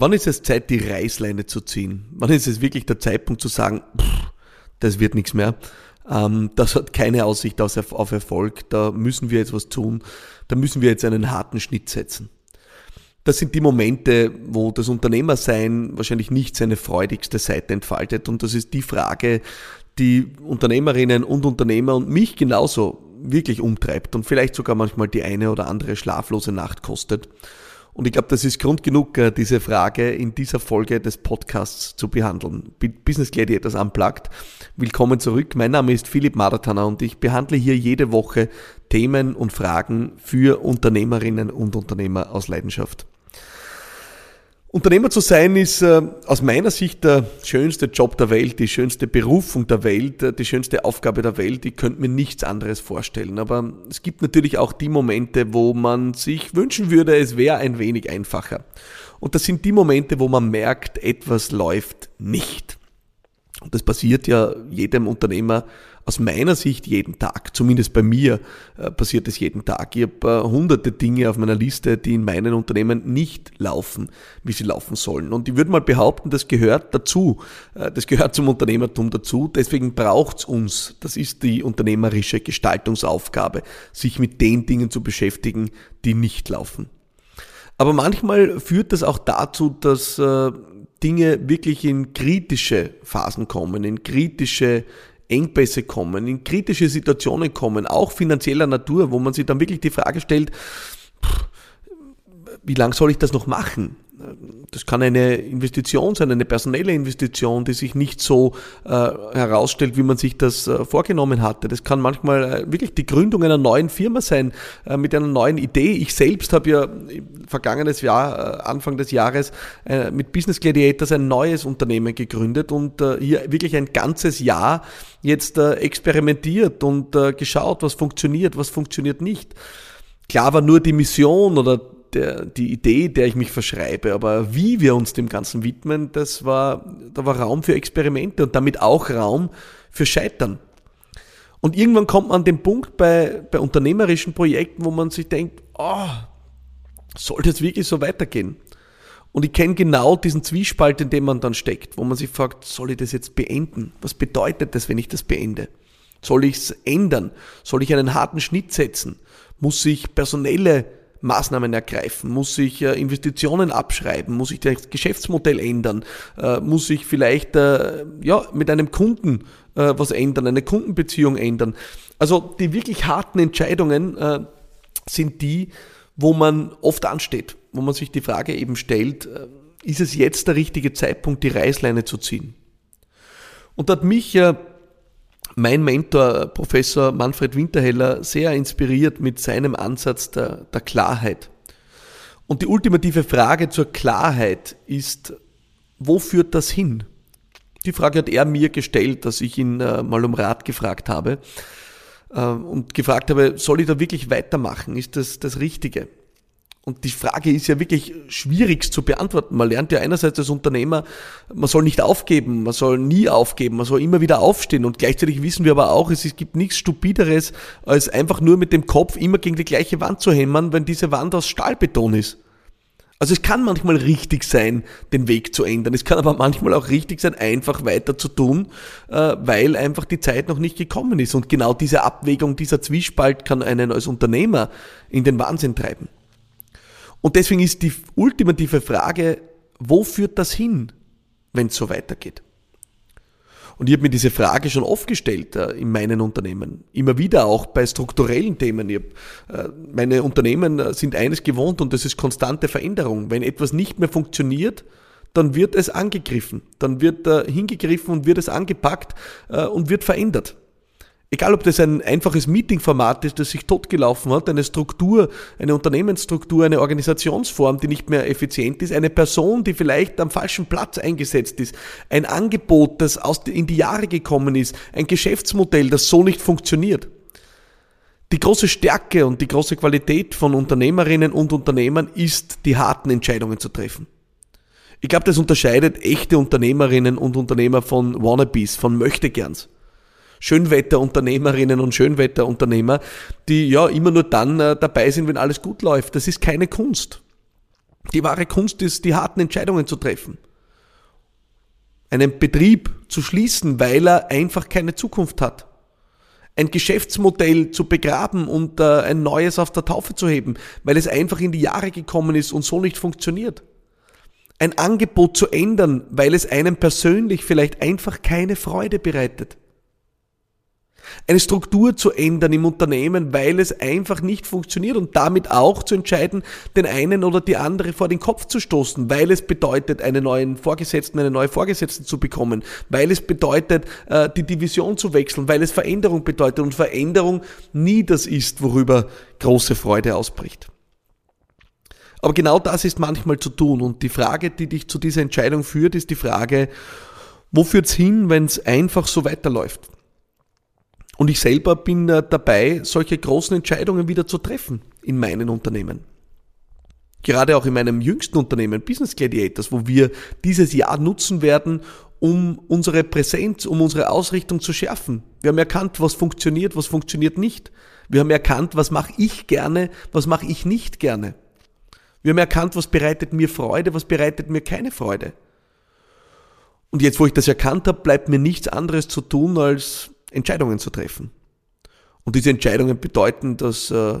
Wann ist es Zeit, die Reißleine zu ziehen? Wann ist es wirklich der Zeitpunkt zu sagen, pff, das wird nichts mehr? Ähm, das hat keine Aussicht auf Erfolg. Da müssen wir jetzt was tun. Da müssen wir jetzt einen harten Schnitt setzen. Das sind die Momente, wo das Unternehmersein wahrscheinlich nicht seine freudigste Seite entfaltet. Und das ist die Frage, die Unternehmerinnen und Unternehmer und mich genauso wirklich umtreibt und vielleicht sogar manchmal die eine oder andere schlaflose Nacht kostet. Und ich glaube, das ist Grund genug, äh, diese Frage in dieser Folge des Podcasts zu behandeln. Business Gladiators Unplugged. Willkommen zurück. Mein Name ist Philipp Maratana und ich behandle hier jede Woche Themen und Fragen für Unternehmerinnen und Unternehmer aus Leidenschaft. Unternehmer zu sein ist äh, aus meiner Sicht der schönste Job der Welt, die schönste Berufung der Welt, äh, die schönste Aufgabe der Welt. Ich könnte mir nichts anderes vorstellen. Aber es gibt natürlich auch die Momente, wo man sich wünschen würde, es wäre ein wenig einfacher. Und das sind die Momente, wo man merkt, etwas läuft nicht. Und das passiert ja jedem Unternehmer aus meiner Sicht jeden Tag. Zumindest bei mir äh, passiert es jeden Tag. Ich habe äh, hunderte Dinge auf meiner Liste, die in meinen Unternehmen nicht laufen, wie sie laufen sollen. Und ich würde mal behaupten, das gehört dazu. Äh, das gehört zum Unternehmertum dazu. Deswegen braucht es uns. Das ist die unternehmerische Gestaltungsaufgabe, sich mit den Dingen zu beschäftigen, die nicht laufen. Aber manchmal führt das auch dazu, dass Dinge wirklich in kritische Phasen kommen, in kritische Engpässe kommen, in kritische Situationen kommen, auch finanzieller Natur, wo man sich dann wirklich die Frage stellt, wie lange soll ich das noch machen? Das kann eine Investition sein, eine personelle Investition, die sich nicht so äh, herausstellt, wie man sich das äh, vorgenommen hatte. Das kann manchmal äh, wirklich die Gründung einer neuen Firma sein, äh, mit einer neuen Idee. Ich selbst habe ja vergangenes Jahr, äh, Anfang des Jahres, mit Business Gladiators ein neues Unternehmen gegründet und hier wirklich ein ganzes Jahr jetzt experimentiert und geschaut, was funktioniert, was funktioniert nicht. Klar war nur die Mission oder der, die Idee, der ich mich verschreibe, aber wie wir uns dem Ganzen widmen, das war, da war Raum für Experimente und damit auch Raum für Scheitern. Und irgendwann kommt man an den Punkt bei, bei unternehmerischen Projekten, wo man sich denkt, oh, soll das wirklich so weitergehen? Und ich kenne genau diesen Zwiespalt, in dem man dann steckt, wo man sich fragt, soll ich das jetzt beenden? Was bedeutet das, wenn ich das beende? Soll ich es ändern? Soll ich einen harten Schnitt setzen? Muss ich personelle Maßnahmen ergreifen? Muss ich äh, Investitionen abschreiben? Muss ich das Geschäftsmodell ändern? Äh, muss ich vielleicht äh, ja, mit einem Kunden was ändern, eine Kundenbeziehung ändern? Also die wirklich harten Entscheidungen sind die, wo man oft ansteht, wo man sich die Frage eben stellt, ist es jetzt der richtige Zeitpunkt, die Reißleine zu ziehen? Und da hat mich mein Mentor, Professor Manfred Winterheller, sehr inspiriert mit seinem Ansatz der, der Klarheit. Und die ultimative Frage zur Klarheit ist, wo führt das hin? Die Frage hat er mir gestellt, dass ich ihn äh, mal um Rat gefragt habe äh, und gefragt habe, soll ich da wirklich weitermachen? Ist das das Richtige? Und die Frage ist ja wirklich schwierig zu beantworten. Man lernt ja einerseits als Unternehmer, man soll nicht aufgeben, man soll nie aufgeben, man soll immer wieder aufstehen. Und gleichzeitig wissen wir aber auch, es gibt nichts Stupideres, als einfach nur mit dem Kopf immer gegen die gleiche Wand zu hämmern, wenn diese Wand aus Stahlbeton ist. Also es kann manchmal richtig sein, den Weg zu ändern. Es kann aber manchmal auch richtig sein, einfach weiter zu tun, äh, weil einfach die Zeit noch nicht gekommen ist. Und genau diese Abwägung, dieser Zwiespalt kann einen als Unternehmer in den Wahnsinn treiben. Und deswegen ist die ultimative Frage, wo führt das hin, wenn es so weitergeht? Und ich habe mir diese Frage schon oft gestellt äh, in meinen Unternehmen. Immer wieder auch bei strukturellen Themen. Hab, äh, meine Unternehmen äh, sind eines gewohnt und das ist konstante Veränderung. Wenn etwas nicht mehr funktioniert, dann wird es angegriffen. Dann wird äh, hingegriffen und wird es angepackt äh, und wird verändert. Egal, ob das ein einfaches Meetingformat ist, das sich totgelaufen hat, eine Struktur, eine Unternehmensstruktur, eine Organisationsform, die nicht mehr effizient ist, eine Person, die vielleicht am falschen Platz eingesetzt ist, ein Angebot, das aus, in die Jahre gekommen ist, ein Geschäftsmodell, das so nicht funktioniert. Die große Stärke und die große Qualität von Unternehmerinnen und Unternehmern ist, die harten Entscheidungen zu treffen. Ich glaube, das unterscheidet echte Unternehmerinnen und Unternehmer von Wannabes, von Möchtegerns. Schönwetterunternehmerinnen und Schönwetterunternehmer, die ja immer nur dann äh, dabei sind, wenn alles gut läuft. Das ist keine Kunst. Die wahre Kunst ist, die harten Entscheidungen zu treffen. Einen Betrieb zu schließen, weil er einfach keine Zukunft hat. Ein Geschäftsmodell zu begraben und äh, ein neues auf der Taufe zu heben, weil es einfach in die Jahre gekommen ist und so nicht funktioniert. Ein Angebot zu ändern, weil es einem persönlich vielleicht einfach keine Freude bereitet eine Struktur zu ändern im Unternehmen, weil es einfach nicht funktioniert und damit auch zu entscheiden, den einen oder die andere vor den Kopf zu stoßen, weil es bedeutet, einen neuen Vorgesetzten, eine neue Vorgesetzte zu bekommen, weil es bedeutet, äh, die Division zu wechseln, weil es Veränderung bedeutet und Veränderung nie das ist, worüber große Freude ausbricht. Aber genau das ist manchmal zu tun und die Frage, die dich zu dieser Entscheidung führt, ist die Frage, wo führt's hin, wenn es einfach so weiterläuft? Und ich selber bin äh, dabei, solche großen Entscheidungen wieder zu treffen in meinen Unternehmen. Gerade auch in meinem jüngsten Unternehmen, Business Gladiators, wo wir dieses Jahr nutzen werden, um unsere Präsenz, um unsere Ausrichtung zu schärfen. Wir haben erkannt, was funktioniert, was funktioniert nicht. Wir haben erkannt, was mache ich gerne, was mache ich nicht gerne. Wir haben erkannt, was bereitet mir Freude, was bereitet mir keine Freude. Und jetzt, wo ich das erkannt habe, bleibt mir nichts anderes zu tun, als Entscheidungen zu treffen. Und diese Entscheidungen bedeuten, dass äh,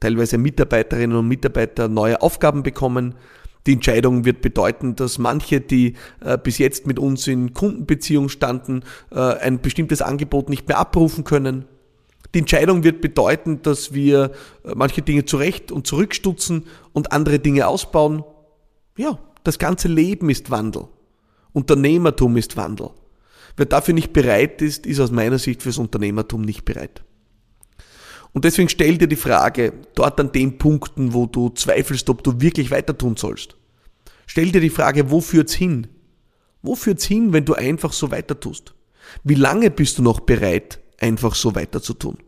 teilweise Mitarbeiterinnen und Mitarbeiter neue Aufgaben bekommen. Die Entscheidung wird bedeuten, dass manche, die äh, bis jetzt mit uns in Kundenbeziehung standen, äh, ein bestimmtes Angebot nicht mehr abrufen können. Die Entscheidung wird bedeuten, dass wir äh, manche Dinge zurecht und zurückstutzen und andere Dinge ausbauen. Ja, das ganze Leben ist Wandel. Unternehmertum ist Wandel. Wer dafür nicht bereit ist, ist aus meiner Sicht fürs Unternehmertum nicht bereit. Und deswegen stell dir die Frage, dort an den Punkten, wo du zweifelst, ob du wirklich weiter tun sollst. Stell dir die Frage, wo führt's hin? Wo führt's hin, wenn du einfach so weiter tust? Wie lange bist du noch bereit, einfach so weiter zu tun?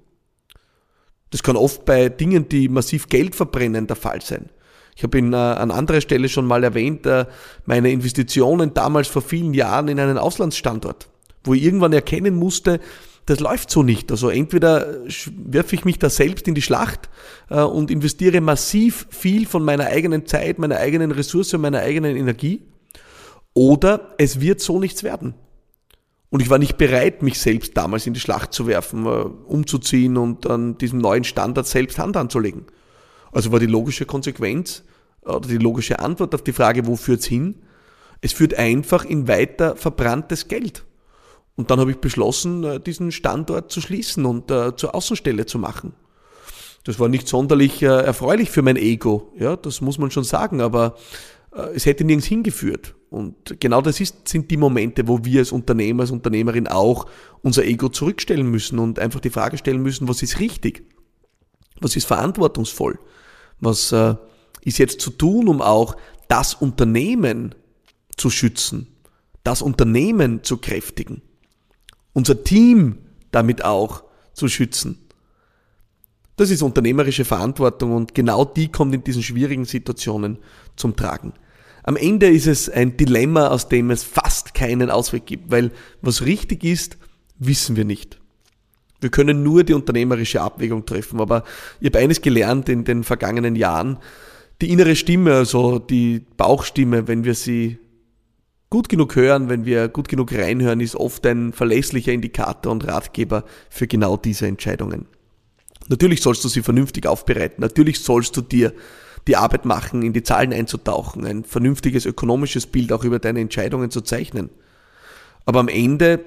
Das kann oft bei Dingen, die massiv Geld verbrennen, der Fall sein. Ich habe ihn äh, an anderer Stelle schon mal erwähnt, äh, meine Investitionen damals vor vielen Jahren in einen Auslandsstandort wo ich irgendwann erkennen musste, das läuft so nicht. Also entweder werfe ich mich da selbst in die Schlacht äh, und investiere massiv viel von meiner eigenen Zeit, meiner eigenen Ressource meiner eigenen Energie, oder es wird so nichts werden. Und ich war nicht bereit, mich selbst damals in die Schlacht zu werfen, äh, umzuziehen und an diesem neuen Standard selbst Hand anzulegen. Also war die logische Konsequenz oder die logische Antwort auf die Frage, wo führt's hin? Es führt einfach in weiter verbranntes Geld. Und dann habe ich beschlossen, äh, diesen Standort zu schließen und äh, zur Außenstelle zu machen. Das war nicht sonderlich äh, erfreulich für mein Ego, ja, das muss man schon sagen, aber es hätte nirgends hingeführt. Und genau das ist, sind die Momente, wo wir als Unternehmer, als Unternehmerin auch unser Ego zurückstellen müssen und einfach die Frage stellen müssen, was ist richtig? Was ist verantwortungsvoll? Was äh, ist jetzt zu tun, um auch das Unternehmen zu schützen, das Unternehmen zu kräftigen? Unser Team damit auch zu schützen. Das ist unternehmerische Verantwortung und genau die kommt in diesen schwierigen Situationen zum Tragen. Am Ende ist es ein Dilemma, aus dem es fast keinen Ausweg gibt, weil was richtig ist, wissen wir nicht. Wir können nur die unternehmerische Abwägung treffen, aber ich habe eines gelernt in den vergangenen Jahren, die innere Stimme, also die Bauchstimme, wenn wir sie gut genug hören, wenn wir gut genug reinhören, ist oft ein verlässlicher Indikator und Ratgeber für genau diese Entscheidungen. Natürlich sollst du sie vernünftig aufbereiten. Natürlich sollst du dir die Arbeit machen, in die Zahlen einzutauchen, ein vernünftiges ökonomisches Bild auch über deine Entscheidungen zu zeichnen. Aber am Ende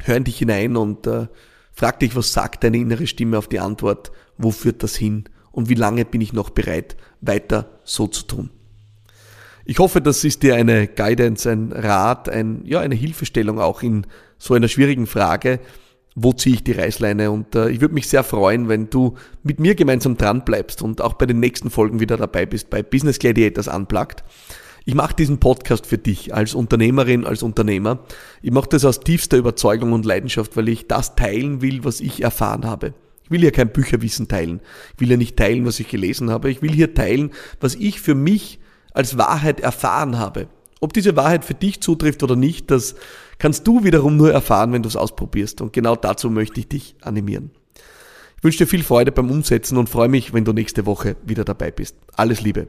hör in dich hinein und äh, frag dich, was sagt deine innere Stimme auf die Antwort, wo führt das hin und wie lange bin ich noch bereit, weiter so zu tun. Ich hoffe, das ist dir eine Guidance, ein Rat, ein, ja, eine Hilfestellung auch in so einer schwierigen Frage. Wo ziehe ich die Reißleine? Und äh, ich würde mich sehr freuen, wenn du mit mir gemeinsam dran bleibst und auch bei den nächsten Folgen wieder dabei bist bei Business Gladiators Unplugged. Ich mache diesen Podcast für dich als Unternehmerin, als Unternehmer. Ich mache das aus tiefster Überzeugung und Leidenschaft, weil ich das teilen will, was ich erfahren habe. Ich will hier kein Bücherwissen teilen. Ich will ja nicht teilen, was ich gelesen habe. Ich will hier teilen, was ich für mich als Wahrheit erfahren habe. Ob diese Wahrheit für dich zutrifft oder nicht, das kannst du wiederum nur erfahren, wenn du es ausprobierst. Und genau dazu möchte ich dich animieren. Ich wünsche dir viel Freude beim Umsetzen und freue mich, wenn du nächste Woche wieder dabei bist. Alles Liebe.